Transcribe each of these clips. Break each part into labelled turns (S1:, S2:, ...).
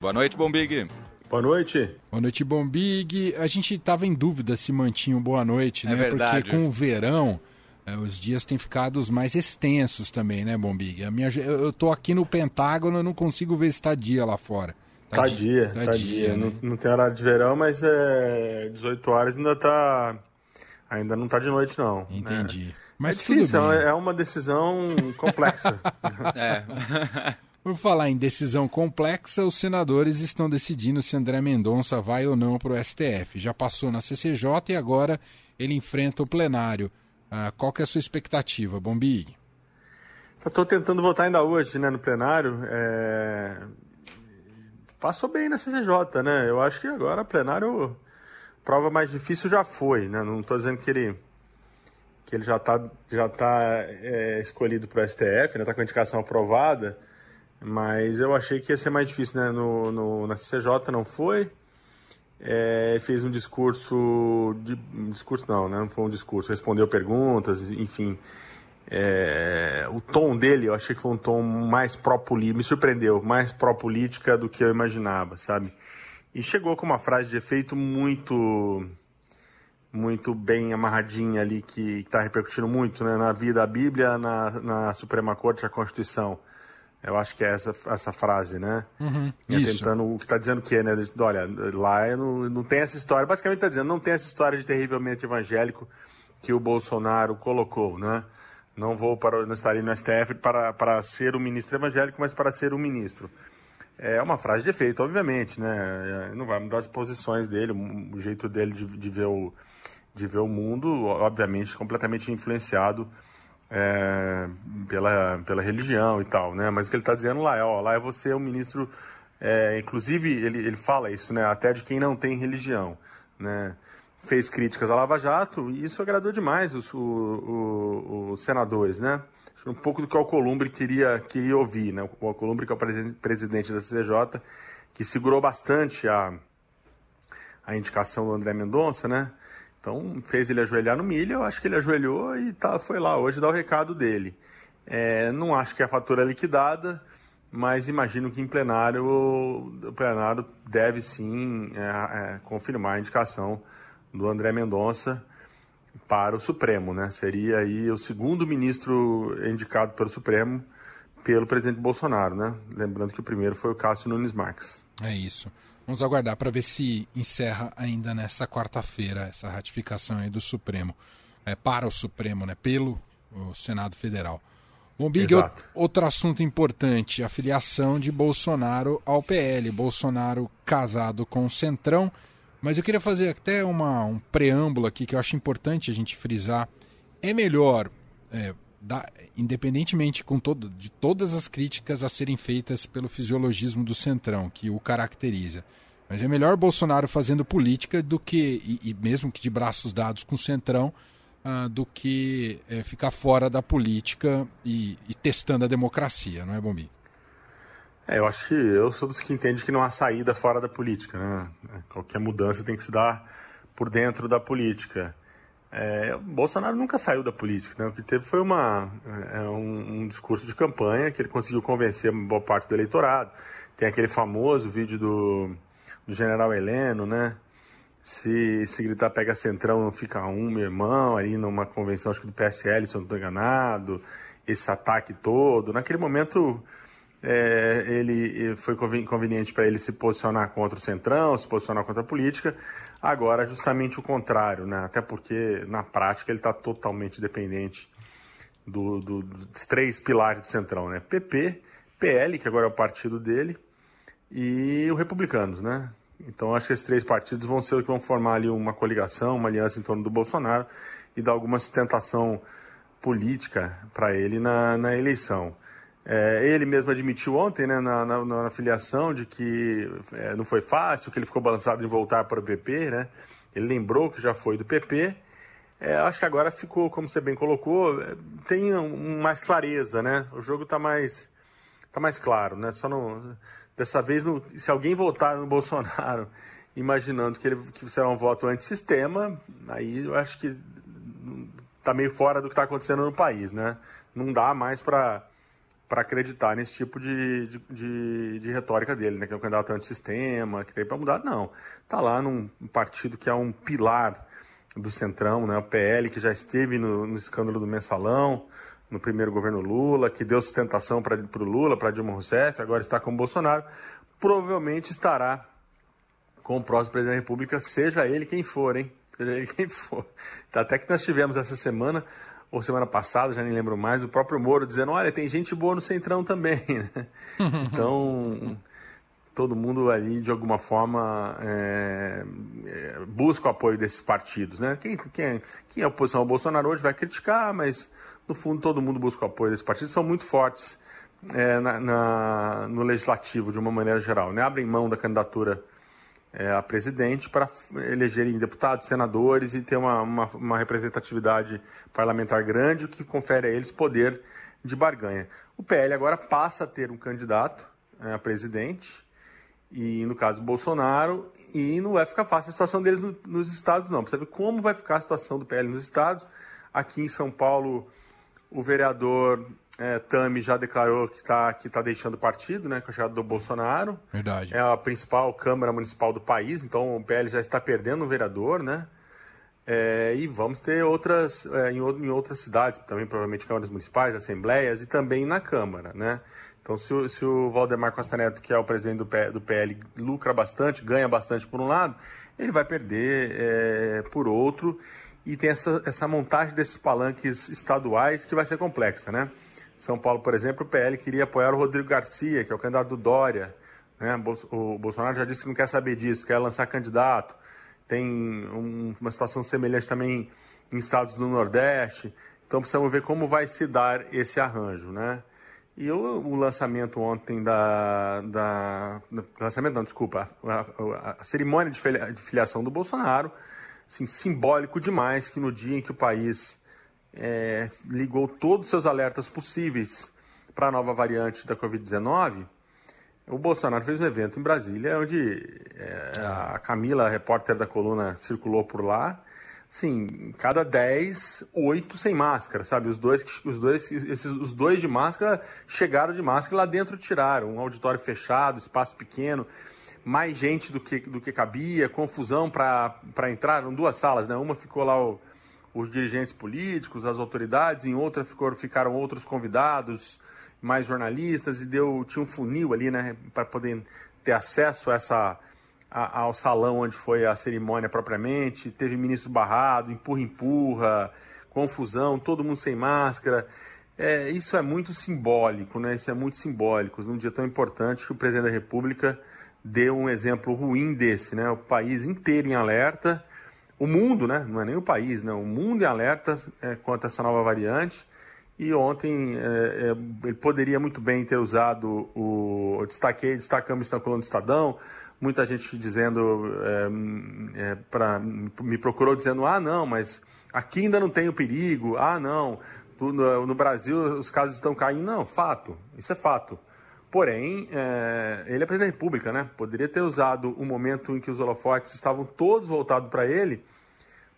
S1: Boa noite, Bombig.
S2: Boa noite.
S3: Boa noite, Bombig. A gente estava em dúvida se mantinha um boa noite,
S1: É
S3: né?
S1: verdade.
S3: Porque com o verão, eh, os dias têm ficado mais extensos também, né, Bombig? A minha, eu tô aqui no Pentágono, eu não consigo ver se tá dia lá fora.
S2: Tá dia,
S3: tá
S2: tá
S3: dia,
S2: dia.
S3: né?
S2: Não, não tem horário de verão, mas é 18 horas ainda tá. Ainda não tá de noite, não.
S3: Entendi.
S2: É,
S3: Mas
S2: é
S3: tudo
S2: difícil,
S3: bem.
S2: é uma decisão complexa.
S1: É.
S3: Por falar em decisão complexa, os senadores estão decidindo se André Mendonça vai ou não para o STF. Já passou na CCJ e agora ele enfrenta o plenário. Ah, qual que é a sua expectativa, Bombig?
S2: Só tô tentando votar ainda hoje, né, no plenário. É... Passou bem na CCJ, né? Eu acho que agora plenário, prova mais difícil já foi, né? Não tô dizendo que ele que ele já tá, já tá é, escolhido para o STF, né? Tá com a indicação aprovada, mas eu achei que ia ser mais difícil, né? No, no- na CCJ não foi. É, fez um discurso, de, um discurso não, né? Não foi um discurso, respondeu perguntas, enfim. É, o tom dele, eu achei que foi um tom mais pró-política, me surpreendeu, mais pró-política do que eu imaginava, sabe? E chegou com uma frase de efeito muito muito bem amarradinha ali, que está repercutindo muito né, na vida, a Bíblia, na, na Suprema Corte, a Constituição. Eu acho que é essa, essa frase, né? É
S3: isso.
S2: Tentando, o que está dizendo o quê, né? Olha, lá não, não tem essa história. Basicamente está dizendo, não tem essa história de terrivelmente evangélico que o Bolsonaro colocou, né? Não vou para, não estarei no STF para, para ser um ministro evangélico, mas para ser um ministro. É uma frase de efeito, obviamente, né? É, Não vai mudar as posições dele, o jeito dele de, de ver o, de ver o mundo, obviamente, completamente influenciado é, pela, pela religião e tal, né? Mas o que ele está dizendo lá é, ó, lá é você o ministro, é, inclusive ele, ele fala isso, né? Até de quem não tem religião, né? Fez críticas à Lava Jato e isso agradou demais os, o- o- os senadores, né? Um pouco do que o Alcolumbre queria, queria ouvir, né? O Alcolumbre, que é o presi- presidente da CCJ, que segurou bastante a, a indicação do André Mendonça, né? Então fez ele ajoelhar no milho, eu acho que ele ajoelhou e tá, foi lá hoje dar o recado dele. É, não acho que a fatura é liquidada, mas imagino que em plenário o plenário deve sim é, é, confirmar a indicação do André Mendonça para o Supremo, né? Seria aí o segundo ministro indicado pelo Supremo pelo presidente Bolsonaro, né? Lembrando que o primeiro foi o Cássio Nunes Marques.
S3: É isso. Vamos aguardar para ver se encerra ainda nessa quarta-feira essa ratificação aí do Supremo. É, para o Supremo, né? Pelo Senado Federal. Bom, Big,
S2: Exato.
S3: outro assunto importante, a filiação de Bolsonaro ao PL. Bolsonaro casado com o Centrão. Mas eu queria fazer até uma, um preâmbulo aqui que eu acho importante a gente frisar. É melhor, é, da- independentemente com todo, de todas as críticas a serem feitas pelo fisiologismo do Centrão, que o caracteriza. Mas é melhor Bolsonaro fazendo política do que, e, e mesmo que de braços dados com o Centrão, ah, do que é, ficar fora da política e, e testando a democracia, não é, Bombi?
S2: É, eu acho que eu sou dos que entende que não há saída fora da política, né? Qualquer mudança tem que se dar por dentro da política. É, Bolsonaro nunca saiu da política, né? O que teve foi uma, é, um, um discurso de campanha que ele conseguiu convencer boa parte do eleitorado. Tem aquele famoso vídeo do, do general Heleno, né? Se, se gritar pega centrão, não fica um, meu irmão, ali numa convenção, acho que do PSL, se eu não estou enganado, esse ataque todo. Naquele momento, é, ele foi conven- conveniente para ele se posicionar contra o Centrão, se posicionar contra a política. Agora, justamente o contrário, né? Até porque, na prática, ele está totalmente dependente do- do- dos três pilares do Centrão, né? PP, PL, que agora é o partido dele, e o Republicanos, né? Então, acho que esses três partidos vão ser os que vão formar ali uma coligação, uma aliança em torno do Bolsonaro e dar alguma sustentação política para ele na, na eleição. É, ele mesmo admitiu ontem, né, na, na, na filiação, de que é, não foi fácil, que ele ficou balançado em voltar para o PP, né? Ele lembrou que já foi do PP. É, acho que agora ficou, como você bem colocou, é, tem um, mais clareza, né? O jogo está mais, tá mais claro, né? Só não, dessa vez, não, se alguém votar no Bolsonaro imaginando que, ele, que será um voto antissistema, aí eu acho que está meio fora do que está acontecendo no país, né? Não dá mais para para acreditar nesse tipo de, de, de, de, retórica dele, né? Que é um candidato antissistema, que tem para mudar. Não. Está lá num partido que é um pilar do Centrão, né? O PL, que já esteve no, no escândalo do mensalão, no primeiro governo Lula, que deu sustentação para o Lula, para Dilma Rousseff, agora está com o Bolsonaro. Provavelmente estará com o próximo presidente da República, seja ele quem for, hein? Seja ele quem for. Até que nós tivemos essa semana ou semana passada, já nem lembro mais, o próprio Moro dizendo: olha, tem gente boa no Centrão também. Né? então, todo mundo ali, de alguma forma, é, é, busca o apoio desses partidos. Né? Quem, quem, quem é oposição ao Bolsonaro hoje vai criticar, mas no fundo todo mundo busca o apoio desses partidos, são muito fortes é, na, na, no legislativo, de uma maneira geral. Né? Abrem mão da candidatura é, a presidente para elegerem deputados, senadores e ter uma, uma, uma, representatividade parlamentar grande, o que confere a eles poder de barganha. O PL agora passa a ter um candidato é, a presidente, e no caso Bolsonaro, e não vai ficar fácil a situação deles no, nos estados, não. Precisa ver como vai ficar a situação do PL nos estados. Aqui em São Paulo, o vereador é, Tami já declarou que está que tá deixando o partido, né, com a chegada do Bolsonaro.
S3: Verdade.
S2: É a principal Câmara Municipal do país, então o PL já está perdendo um vereador, né? É, e vamos ter outras é, em, em, outras cidades, também provavelmente câmaras municipais, assembleias e também na Câmara, né? Então, se o, se o Valdemar Costa Neto, que é o presidente do, P, do PL, lucra bastante, ganha bastante por um lado, ele vai perder por outro e tem essa, essa montagem desses palanques estaduais que vai ser complexa, né? São Paulo, por exemplo, o PL queria apoiar o Rodrigo Garcia, que é o candidato do Dória. Né? O Bolsonaro já disse que não quer saber disso, quer lançar candidato. Tem um, uma situação semelhante também em estados do Nordeste. Então precisamos ver como vai se dar esse arranjo, né? E o, o lançamento ontem da, da, lançamento não, desculpa, a, a, a cerimônia de filiação do Bolsonaro, assim, simbólico demais que no dia em que o país é, ligou todos os seus alertas possíveis para a nova variante da Covid-19, o Bolsonaro fez um evento em Brasília, onde é, a Camila, a repórter da coluna, circulou por lá. Sim, cada 10, 8 sem máscara, sabe? Os dois, os dois, esses, os dois de máscara chegaram de máscara e lá dentro tiraram. Um auditório fechado, espaço pequeno, mais gente do que, do que cabia, confusão para entrar. Eram duas salas, né? Uma ficou lá o, os dirigentes políticos, as autoridades, em outra ficou, ficaram outros convidados, mais jornalistas, e deu, tinha um funil ali, né, para poder ter acesso a essa, a, ao salão onde foi a cerimônia propriamente. Teve ministro barrado, empurra-empurra, confusão, todo mundo sem máscara. É, isso é muito simbólico, né? Isso é muito simbólico. Num dia tão importante que o presidente da República deu um exemplo ruim desse, né? O país inteiro em alerta o mundo, né? não é nem o país, né? o mundo em alerta é, quanto a essa nova variante. E ontem é, é, ele poderia muito bem ter usado o. Eu destaquei, destacamos isso na coluna do Estadão, muita gente dizendo, é, é pra, me procurou dizendo, ah, não, mas aqui ainda não tem o perigo, ah, não, no, no Brasil os casos estão caindo. Não, fato, isso é fato. Porém, é, ele é presidente da República, né? Poderia ter usado o momento em que os holofotes estavam todos voltados para ele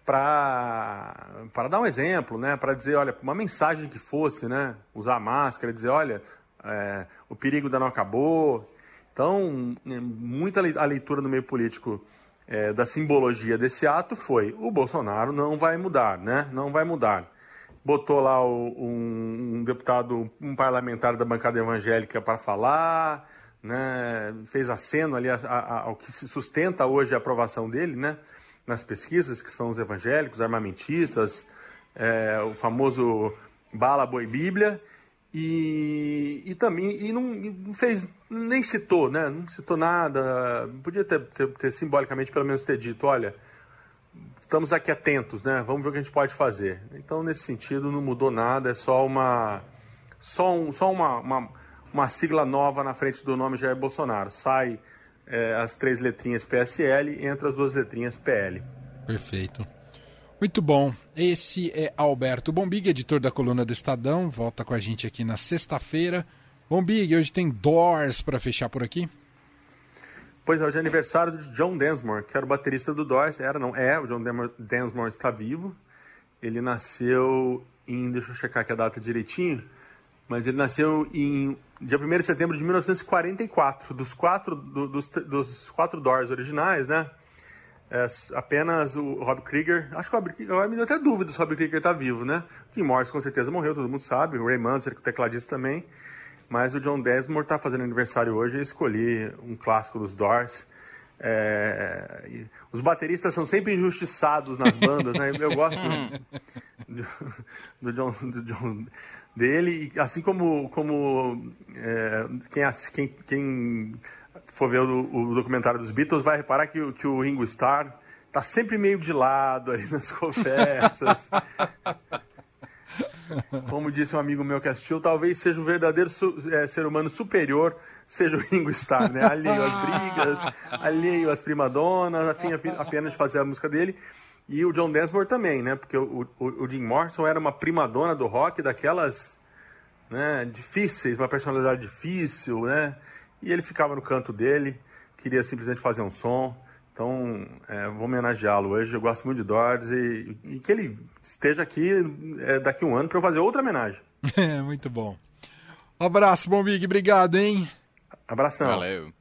S2: para dar um exemplo, né? Para dizer, olha, uma mensagem que fosse, né? Usar máscara, dizer, olha, é, o perigo ainda não acabou. Então, é, muita a leitura no meio político é, da simbologia desse ato foi: o Bolsonaro não vai mudar, né? Não vai mudar botou lá um, um, deputado, um parlamentar da bancada evangélica para falar, né, fez aceno ali ao que se sustenta hoje a aprovação dele, né, nas pesquisas, que são os evangélicos, armamentistas, é, o famoso bala, boi, bíblia, e, e também e não, não, fez, nem citou, né, não citou nada, podia ter, ter, ter simbolicamente pelo menos ter dito, olha, estamos aqui atentos, né? Vamos ver o que a gente pode fazer. Então, nesse sentido, não mudou nada, é só uma só, um, só uma, uma, uma sigla nova na frente do nome Jair Bolsonaro. Sai é, as três letrinhas PSL, entra as duas letrinhas PL.
S3: Perfeito. Muito bom. Esse é Alberto Bombig, editor da coluna do Estadão. Volta com a gente aqui na sexta-feira. Bombig, hoje tem Doors para fechar por aqui?
S2: Pois é, hoje é aniversário de John Densmore, que era o baterista do Doors. Era, não, é, o John Densmore está vivo. Ele nasceu em, deixa eu checar aqui a data direitinho, mas ele nasceu em dia 1 de setembro de 1944. Dos quatro, do, dos, dos quatro Doors originais, né? É, apenas o Rob Krieger, acho que o Rob Krieger, agora me deu até dúvida se o Rob Krieger está vivo, né? Tim Morris com certeza morreu, todo mundo sabe, o Ray Manzarek, o tecladista também, mas o John Desmond está fazendo aniversário hoje e escolhi um clássico dos Doors, é, os bateristas são sempre injustiçados nas bandas, né? Eu gosto do, do, John, do John, dele, assim como, como é, quem, quem, for ver o, o, documentário dos Beatles vai reparar que, que o Ringo Starr tá sempre meio de lado ali nas conversas. Como disse um amigo meu que assistiu, talvez seja o verdadeiro é, ser humano superior, seja o Ringo Starr, né? Alheio às brigas, alheio às primadonas, afim, afim, apenas de fazer a música dele. E o John Densmore também, né? Porque o, o, o Jim Morrison era uma primadona do rock, daquelas né, difíceis, uma personalidade difícil, né? E ele ficava no canto dele, queria simplesmente fazer um som. Então, é, vou homenageá-lo hoje. Eu gosto muito de Doors e, e que ele esteja aqui é, daqui a um ano para eu fazer outra homenagem.
S3: É, muito bom. Um abraço, Bom Big. Obrigado, hein?
S2: Abração.
S1: Valeu.